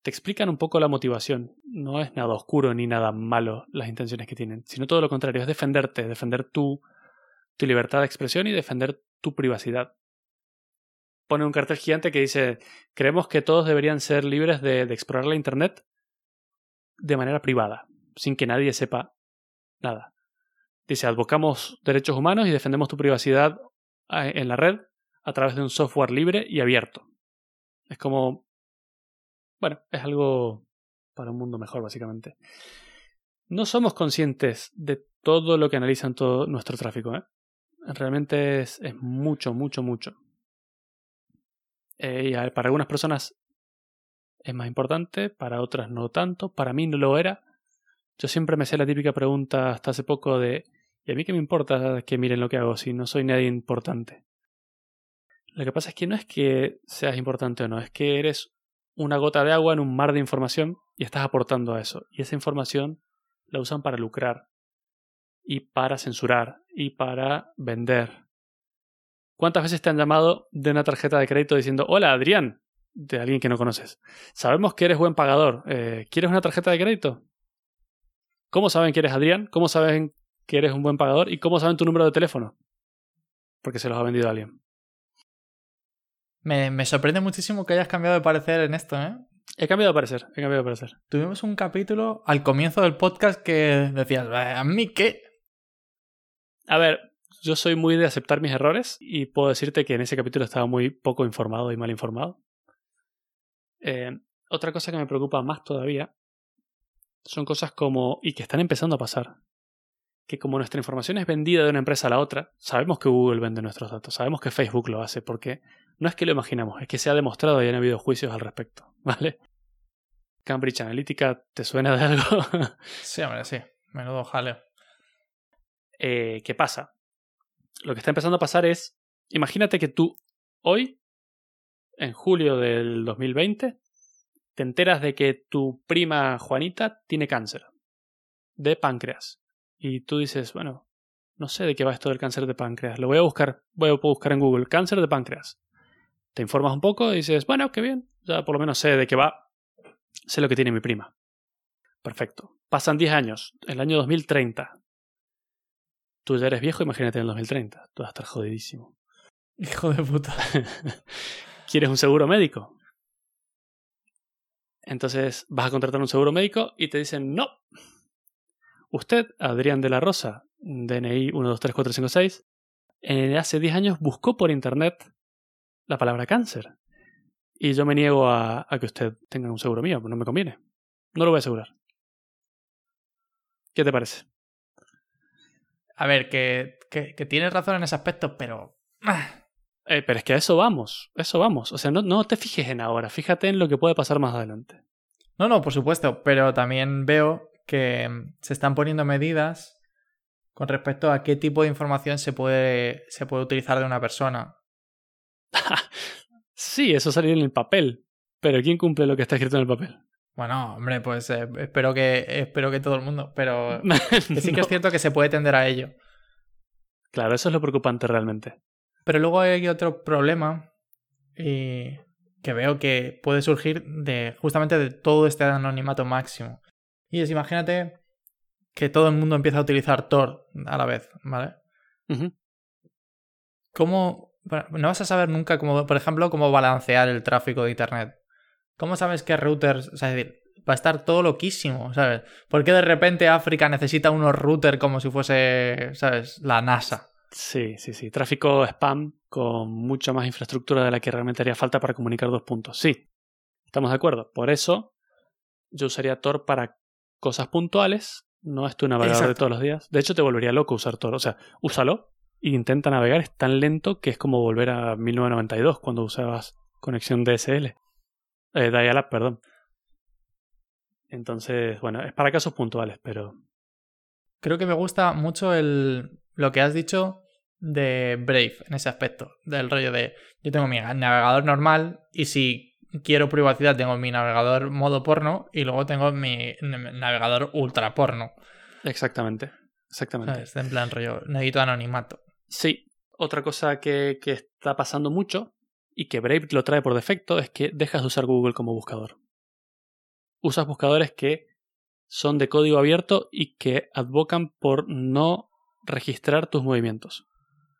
te explican un poco la motivación. No es nada oscuro ni nada malo las intenciones que tienen, sino todo lo contrario, es defenderte, defender tu, tu libertad de expresión y defender tu privacidad. Pone un cartel gigante que dice, creemos que todos deberían ser libres de explorar la Internet de manera privada, sin que nadie sepa nada. Dice, advocamos derechos humanos y defendemos tu privacidad en la red a través de un software libre y abierto. Es como... Bueno, es algo para un mundo mejor, básicamente. No somos conscientes de todo lo que analizan todo nuestro tráfico. ¿eh? Realmente es, es, mucho, mucho, mucho. Eh, y para algunas personas es más importante, para otras no tanto. Para mí no lo era. Yo siempre me hacía la típica pregunta hasta hace poco de ¿y a mí qué me importa que miren lo que hago si no soy nadie importante? Lo que pasa es que no es que seas importante o no, es que eres una gota de agua en un mar de información y estás aportando a eso. Y esa información la usan para lucrar y para censurar y para vender. ¿Cuántas veces te han llamado de una tarjeta de crédito diciendo, hola Adrián, de alguien que no conoces? Sabemos que eres buen pagador. Eh, ¿Quieres una tarjeta de crédito? ¿Cómo saben que eres Adrián? ¿Cómo saben que eres un buen pagador? ¿Y cómo saben tu número de teléfono? Porque se los ha vendido a alguien. Me, me sorprende muchísimo que hayas cambiado de parecer en esto, ¿eh? He cambiado de parecer, he cambiado de parecer. Tuvimos un capítulo al comienzo del podcast que decías, ¿a mí qué? A ver, yo soy muy de aceptar mis errores y puedo decirte que en ese capítulo estaba muy poco informado y mal informado. Eh, otra cosa que me preocupa más todavía son cosas como, y que están empezando a pasar, que como nuestra información es vendida de una empresa a la otra, sabemos que Google vende nuestros datos, sabemos que Facebook lo hace, porque no es que lo imaginamos, es que se ha demostrado y han habido juicios al respecto, [LAUGHS] ¿vale? Cambridge Analytica, ¿te suena de algo? [LAUGHS] sí, hombre, sí. Menudo jaleo. Eh, ¿Qué pasa? Lo que está empezando a pasar es, imagínate que tú hoy, en julio del 2020, te enteras de que tu prima Juanita tiene cáncer de páncreas. Y tú dices, bueno, no sé de qué va esto del cáncer de páncreas. Lo voy a buscar, voy a buscar en Google, cáncer de páncreas. Te informas un poco y dices, bueno, qué bien, ya por lo menos sé de qué va, sé lo que tiene mi prima. Perfecto. Pasan 10 años, el año 2030. Tú ya eres viejo, imagínate en el 2030. Tú vas a estar jodidísimo. Hijo de puta. [LAUGHS] ¿Quieres un seguro médico? Entonces vas a contratar un seguro médico y te dicen, no. Usted, Adrián de la Rosa, DNI 123456, eh, hace 10 años buscó por internet la palabra cáncer. y yo me niego a, a que usted tenga un seguro mío, pues no me conviene. No lo voy a asegurar. ¿Qué te parece? A ver, que, que, que tienes razón en ese aspecto, pero... ah, Eh, pero es que a eso vamos, eso vamos. O sea, no, no te fijes en ahora, fíjate en lo que puede pasar más adelante. No, no, por supuesto, pero también veo que mm, se están poniendo medidas con respecto a qué tipo de información se puede, se puede utilizar de una persona. [LAUGHS] Sí, eso salió en el papel, pero ¿quién cumple lo que está escrito en el papel? Bueno, hombre, pues eh, espero que espero que todo el mundo, pero [LAUGHS] sí que es cierto que se puede tender a ello. Claro, eso es lo preocupante realmente. Pero luego hay otro problema y que veo que puede surgir de justamente de todo este anonimato máximo. Y es, imagínate que todo el mundo empieza a utilizar Tor a la vez, ¿vale? ¿Cómo? bueno, No vas a saber nunca, cómo, por ejemplo, cómo balancear el tráfico de Internet. ¿Cómo sabes qué routers? O sea, es decir, va a estar todo loquísimo, ¿sabes? ¿Por qué de repente África necesita unos routers como si fuese, ¿sabes? La NASA. Sí, sí, sí. Tráfico spam con mucha más infraestructura de la que realmente haría falta para comunicar dos puntos. Sí, estamos de acuerdo. Por eso yo usaría Tor para cosas puntuales. No es tu navegador de todos los días. De hecho, te volvería loco usar Tor. O sea, úsalo e intenta navegar. Es tan lento que es como volver a 1992 cuando usabas conexión DSL. Eh, Dial-up, perdón. Entonces, bueno, es para casos puntuales, pero Creo que me gusta mucho el, lo que has dicho de Brave en ese aspecto. Del rollo de yo tengo mi navegador normal y si quiero privacidad tengo mi navegador modo porno y luego tengo mi navegador ultra porno. exactamente. Exactamente. ¿sabes? En plan rollo, necesito anonimato. Sí, otra cosa que, que está pasando mucho y que Brave lo trae por defecto es que dejas de usar Google como buscador. Usas buscadores que son de código abierto y que advocan por no registrar tus movimientos.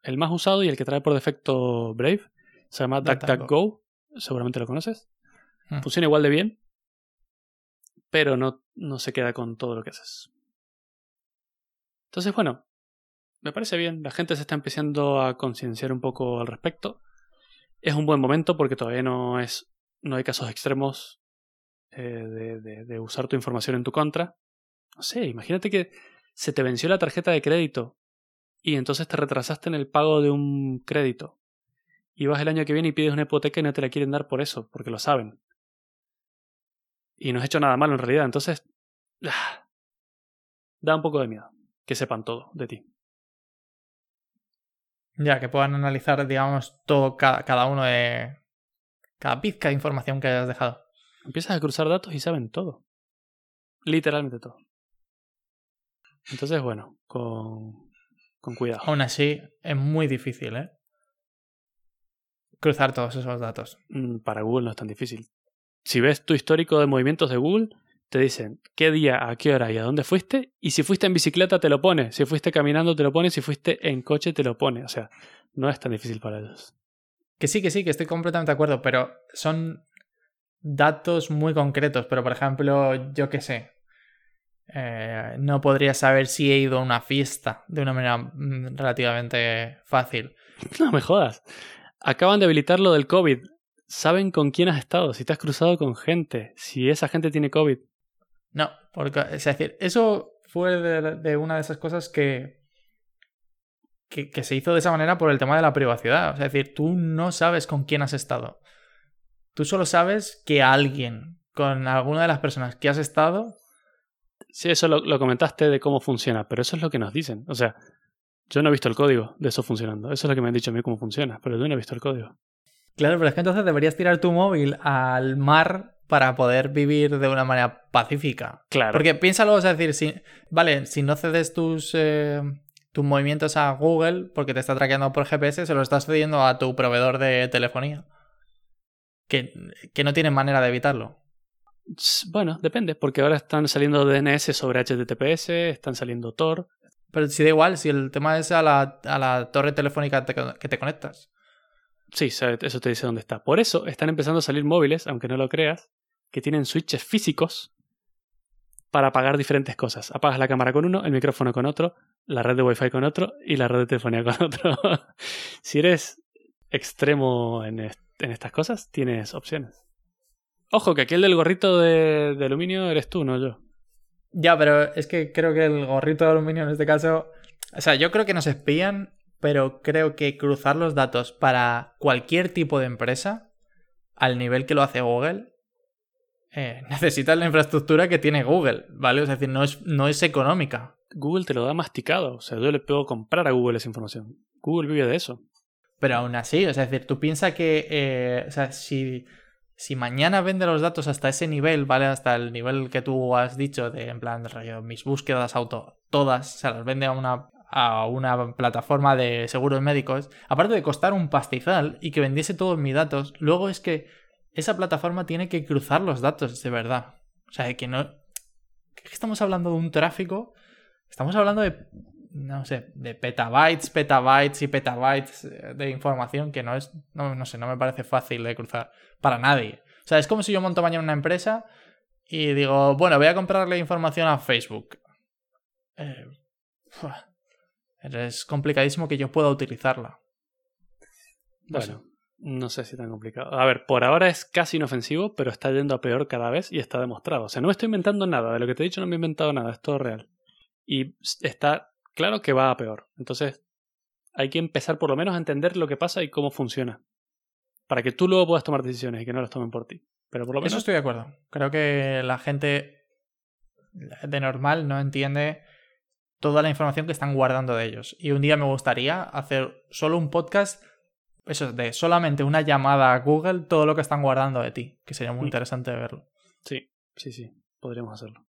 El más usado y el que trae por defecto Brave se llama DuckDuckGo. Seguramente lo conoces. Hmm. Funciona igual de bien, pero no, no se queda con todo lo que haces. Entonces, bueno, me parece bien. La gente se está empezando a concienciar un poco al respecto. Es un buen momento porque todavía no es. no hay casos extremos eh, de, de- de usar tu información en tu contra. No sé, imagínate que se te venció la tarjeta de crédito y entonces te retrasaste en el pago de un crédito. Y vas el año que viene y pides una hipoteca y no te la quieren dar por eso, porque lo saben. Y no has hecho nada malo en realidad. Entonces, ah, [SIGHS] da un poco de miedo que sepan todo de ti. Ya, que puedan analizar, digamos, todo, cada, cada uno de. cada pizca de información que hayas dejado. Empiezas a cruzar datos y saben todo. Literalmente todo. Entonces, bueno, con, con cuidado. Aún así, es muy difícil, ¿eh? Cruzar todos esos datos. Mm, Para Google no es tan difícil. Si ves tu histórico de movimientos de Google, te dicen qué día, a qué hora y a dónde fuiste. Y si fuiste en bicicleta, te lo pone. Si fuiste caminando, te lo pone. Si fuiste en coche, te lo pone. O sea, no es tan difícil para ellos. Que sí, que sí, que estoy completamente de acuerdo, pero son datos muy concretos. Pero, por ejemplo, yo qué sé. eh, no podría saber si he ido a una fiesta de una manera mm, relativamente fácil. [LAUGHS] No me jodas. Acaban de habilitar lo del COVID. Saben con quién has estado, si te has cruzado con gente, si esa gente tiene COVID. No, porque, es decir, eso fue de, de una de esas cosas que, que, que se hizo de esa manera por el tema de la privacidad. O sea, es decir, tú no sabes con quién has estado. Tú solo sabes que alguien, con alguna de las personas que has estado, Sí, eso lo, lo comentaste de cómo funciona, pero eso es lo que nos dicen. O sea, yo no he visto el código de eso funcionando. Eso es lo que me han dicho a mí cómo funciona, pero yo no he visto el código. Claro, pero es que entonces deberías tirar tu móvil al mar para poder vivir de una manera pacífica. Claro. Porque piénsalo, es decir, si, vale, si no cedes tus, eh, tus movimientos a Google porque te está traqueando por GPS, se lo estás cediendo a tu proveedor de telefonía. Que, que no tiene manera de evitarlo. Bueno, depende, porque ahora están saliendo DNS sobre HTTPS, están saliendo Tor. Pero si da igual, si el tema es a la, a la torre telefónica te- que te conectas. Sí, eso te dice dónde está. Por eso están empezando a salir móviles, aunque no lo creas, que tienen switches físicos para apagar diferentes cosas. Apagas la cámara con uno, el micrófono con otro, la red de Wi-Fi con otro y la red de telefonía con [LAUGHS] otro. si eres extremo en, en estas cosas tienes opciones. Ojo, que aquel del gorrito de, de aluminio eres tú, no yo. Ya, pero es que creo que el gorrito de aluminio en este caso. O sea, yo creo que nos espían, pero creo que cruzar los datos para cualquier tipo de empresa, al nivel que lo hace Google, eh, [LAUGHS] necesitas la infraestructura que tiene Google, ¿vale? Es decir, no es, no es económica. Google te lo da masticado. O sea, yo le puedo comprar a Google esa información. Google vive de eso. Pero aún así, es decir, tú piensas que, eh, o sea, si, si mañana vende los datos hasta ese nivel, ¿vale? Hasta el nivel que tú has dicho de, en plan, rollo, mis búsquedas auto, todas, se las vende a una, a una plataforma de seguros médicos, aparte de costar un pastizal y que vendiese todos mis datos, luego es que esa plataforma tiene que cruzar los datos de verdad. O sea, que no... Que estamos hablando de un tráfico, estamos hablando de no sé, de petabytes, petabytes y petabytes de información que no es, no, no, sé, no me parece fácil de cruzar para nadie. O sea, es como si yo monto mañana una empresa y digo, bueno, voy a comprarle información a Facebook. Eh, es complicadísimo que yo pueda utilizarla. bueno, no sé si tan complicado. A ver, por ahora es casi inofensivo, pero está yendo a peor cada vez y está demostrado. O sea, no me estoy inventando nada. De lo que te he dicho no me he inventado nada, es todo real. Y está claro que va a peor. Entonces, hay que empezar por lo menos a entender lo que pasa y cómo funciona. Para que tú luego puedas tomar decisiones y que no las tomen por ti. Pero por lo menos... Eso estoy de acuerdo. Creo que la gente de normal no entiende toda la información que están guardando de ellos. Y un día me gustaría hacer solo un podcast, eso, de solamente una llamada a Google, todo lo que están guardando de ti, que sería muy mm. interesante verlo. Sí, sí, sí, podríamos hacerlo.